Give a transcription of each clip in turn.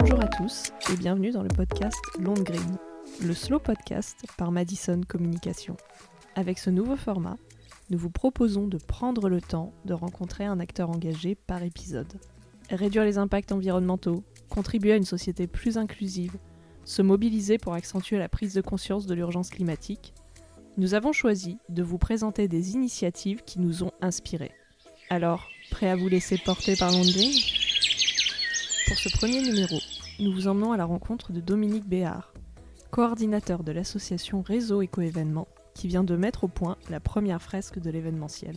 Bonjour à tous et bienvenue dans le podcast Long Green, le slow podcast par Madison Communication. Avec ce nouveau format, nous vous proposons de prendre le temps de rencontrer un acteur engagé par épisode. Réduire les impacts environnementaux, contribuer à une société plus inclusive, se mobiliser pour accentuer la prise de conscience de l'urgence climatique, nous avons choisi de vous présenter des initiatives qui nous ont inspirés. Alors, prêt à vous laisser porter par Green Pour ce premier numéro, nous vous emmenons à la rencontre de Dominique Béard, coordinateur de l'association Réseau Éco-événements, qui vient de mettre au point la première fresque de l'événementiel.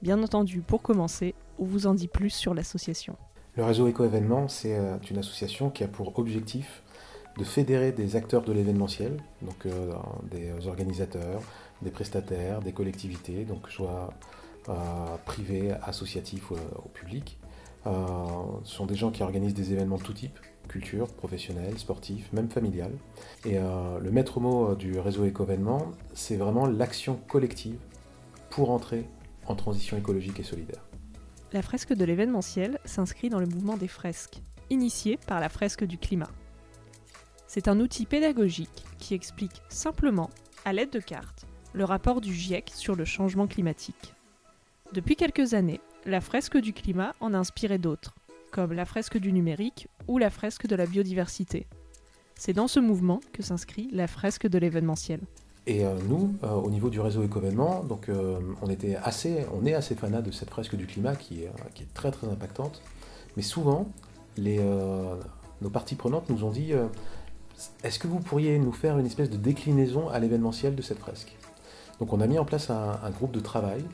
Bien entendu, pour commencer, on vous en dit plus sur l'association. Le réseau Éco-événements, c'est euh, une association qui a pour objectif de fédérer des acteurs de l'événementiel, donc euh, des organisateurs, des prestataires, des collectivités, donc soit euh, privés, associatifs ou au public. Euh, ce sont des gens qui organisent des événements de tout type, culture, professionnel, sportif, même familial. Et euh, le maître mot du réseau éco-événement, c'est vraiment l'action collective pour entrer en transition écologique et solidaire. La fresque de l'événementiel s'inscrit dans le mouvement des fresques, initié par la fresque du climat. C'est un outil pédagogique qui explique simplement, à l'aide de cartes, le rapport du GIEC sur le changement climatique. Depuis quelques années, la fresque du climat en a inspiré d'autres, comme la fresque du numérique ou la fresque de la biodiversité. C'est dans ce mouvement que s'inscrit la fresque de l'événementiel. Et euh, nous, euh, au niveau du réseau éco-événement, donc euh, on était assez, on est assez fanat de cette fresque du climat qui est, très très impactante. Mais souvent, nos parties prenantes nous ont dit est-ce que vous pourriez nous faire une espèce de déclinaison à l'événementiel de cette fresque? Donc on a mis en place un, groupe de travail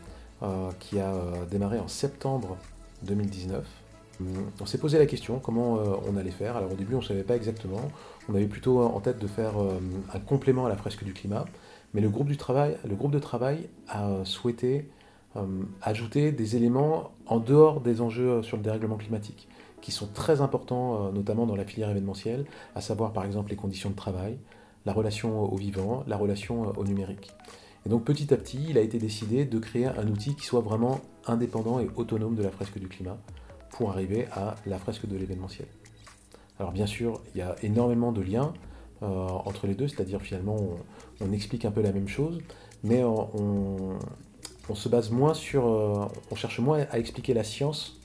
qui a euh, démarré en septembre 2019. On s'est posé la question comment euh, on allait faire. Alors au début on ne savait pas exactement. On avait plutôt en tête de faire un complément à la fresque du climat. Mais le groupe, du travail, le groupe de travail a souhaité ajouter des éléments en dehors des enjeux sur le dérèglement climatique qui sont très importants, euh, notamment dans la filière événementielle, à savoir par exemple les conditions de travail, la relation au vivant, la relation euh, au numérique. Et donc petit à petit, il a été décidé de créer un outil qui soit vraiment indépendant et autonome de la fresque du climat pour arriver à la fresque de l'événementiel. Alors bien sûr, il y a énormément de liens euh, entre les deux, c'est-à-dire finalement on, explique un peu la même chose, mais on, se base moins sur, on cherche moins à expliquer la science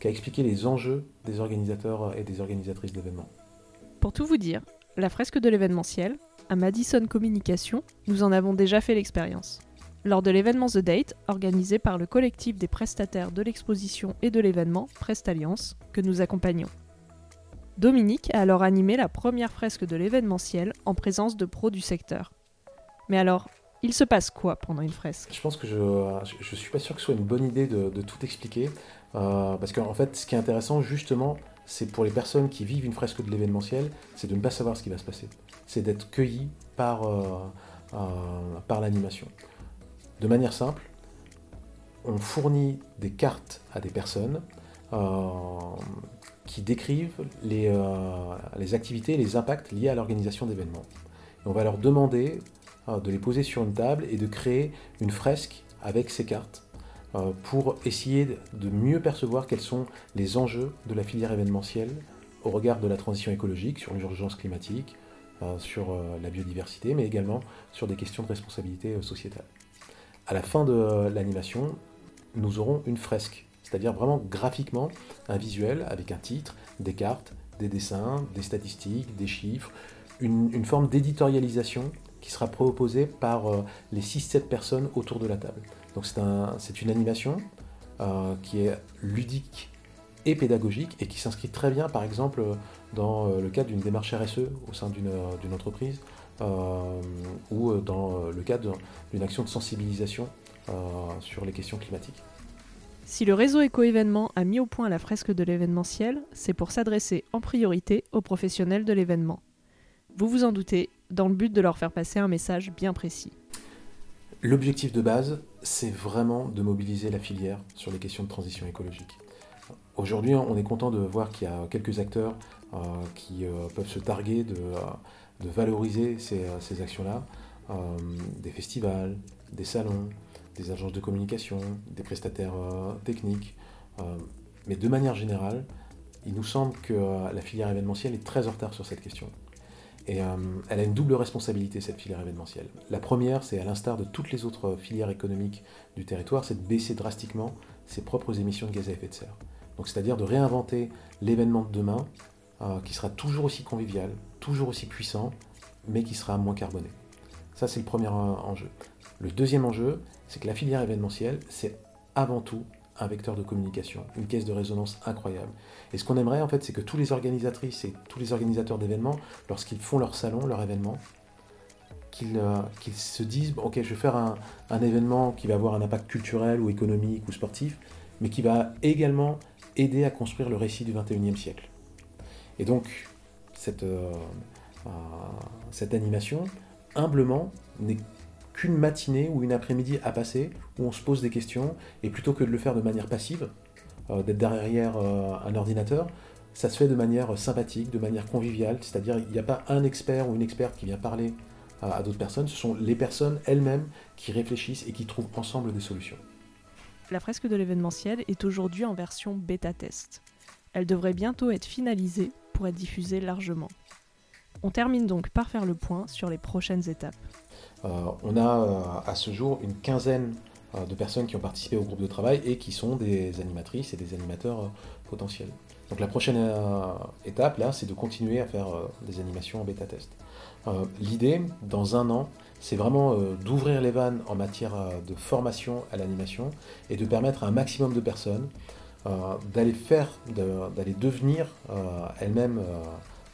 qui a expliqué les enjeux des organisateurs et des organisatrices d'événements. Pour tout vous dire, la fresque de l'événementiel, à Madison Communication, nous en avons déjà fait l'expérience. Lors de l'événement The Date, organisé par le collectif des prestataires de l'exposition et de l'événement Prestalliance, que nous accompagnons. Dominique a alors animé la première fresque de l'événementiel en présence de pros du secteur. Mais alors, il se passe quoi pendant une fresque? Je pense que je ne suis pas sûr que ce soit une bonne idée de, tout expliquer. Euh, parce qu'en fait, ce qui est intéressant, justement, c'est pour les personnes qui vivent une fresque de l'événementiel, c'est de ne pas savoir ce qui va se passer. C'est d'être cueilli par, euh, euh, l'animation. De manière simple, on fournit des cartes à des personnes qui décrivent les, activités les impacts liés à l'organisation d'événements. on va leur demander de les poser sur une table et de créer une fresque avec ces cartes euh, pour essayer de mieux percevoir quels sont les enjeux de la filière événementielle au regard de la transition écologique, sur l'urgence climatique, euh, sur euh, la biodiversité, mais également sur des questions de responsabilité sociétale. À la fin de l'animation, nous aurons une fresque, c'est-à-dire vraiment graphiquement un visuel avec un titre, des cartes, des dessins, des statistiques, des chiffres, une, une forme d'éditorialisation qui sera proposée par les 6-7 personnes autour de la table. Donc c'est une animation euh, qui est ludique et pédagogique et qui s'inscrit très bien par exemple dans euh, le cadre d'une démarche RSE au sein d'une euh, entreprise ou dans le cadre d'une action de sensibilisation sur les questions climatiques. Si le réseau éco-événement a mis au point la fresque de l'événementiel, c'est pour s'adresser en priorité aux professionnels de l'événement. Vous vous en doutez, dans le but de leur faire passer un message bien précis. L'objectif de base, c'est vraiment de mobiliser la filière sur les questions de transition écologique. Aujourd'hui, on est content de voir qu'il y a quelques acteurs euh, qui euh, peuvent se targuer de, euh, valoriser ces, actions-là. des festivals, des salons, des agences de communication, des prestataires techniques. mais de manière générale, il nous semble que la filière événementielle est très en retard sur cette question. Et elle a une double responsabilité, cette filière événementielle. La première, c'est à l'instar de toutes les autres filières économiques du territoire, c'est de baisser drastiquement ses propres émissions de gaz à effet de serre. Donc c'est-à-dire de réinventer l'événement de demain qui sera toujours aussi convivial, toujours aussi puissant, mais qui sera moins carboné. Ça, c'est le premier enjeu. Le deuxième enjeu, c'est que la filière événementielle, c'est avant tout un vecteur de communication, une caisse de résonance incroyable. Et ce qu'on aimerait, en fait, c'est que tous les organisatrices et tous les organisateurs d'événements, lorsqu'ils font leur salon, leur événement, qu'ils euh, se disent, ok, je vais faire un, événement qui va avoir un impact culturel ou économique ou sportif, mais qui va également aider à construire le récit du 21e siècle. Et donc, cette, euh, euh, cette animation, humblement, n'est qu'une matinée ou une après-midi à passer où on se pose des questions et plutôt que de le faire de manière passive, euh, d'être derrière euh, un ordinateur, ça se fait de manière sympathique, de manière conviviale, c'est-à-dire il n'y a pas un expert ou une experte qui vient parler à, d'autres personnes, ce sont les personnes elles-mêmes qui réfléchissent et qui trouvent ensemble des solutions. La fresque de l'événementiel est aujourd'hui en version bêta-test. Elle devrait bientôt être finalisée pour être diffusée largement. On termine donc par faire le point sur les prochaines étapes. Euh, on a euh, à ce jour une quinzaine euh, de personnes qui ont participé au groupe de travail et qui sont des animatrices et des animateurs potentiels. Donc la prochaine étape, là, c'est de continuer à faire des animations en bêta-test. L'idée, dans un an, c'est vraiment d'ouvrir les vannes en matière de formation à l'animation et de permettre à un maximum de personnes d'aller faire, d'aller devenir elles-mêmes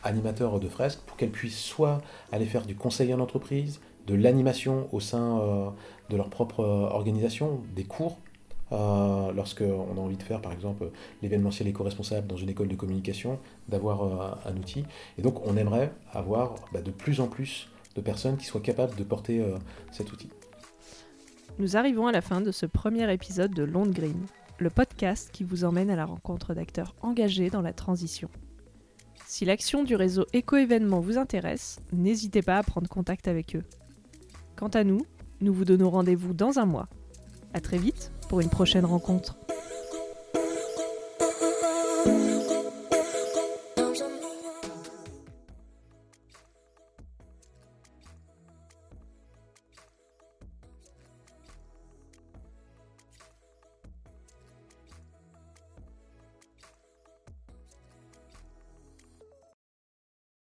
animateurs de fresques pour qu'elles puissent soit aller faire du conseil en entreprise, de l'animation au sein euh, de leur propre euh, organisation, des cours, euh, lorsqu'on a envie de faire par exemple l'événementiel éco-responsable dans une école de communication, d'avoir un outil. Et donc on aimerait avoir bah, de plus en plus de personnes qui soient capables de porter cet outil. Nous arrivons à la fin de ce premier épisode de Londres Green, le podcast qui vous emmène à la rencontre d'acteurs engagés dans la transition. Si l'action du réseau Éco-événement vous intéresse, n'hésitez pas à prendre contact avec eux. Quant à nous, nous vous donnons rendez-vous dans un mois. A très vite pour une prochaine rencontre.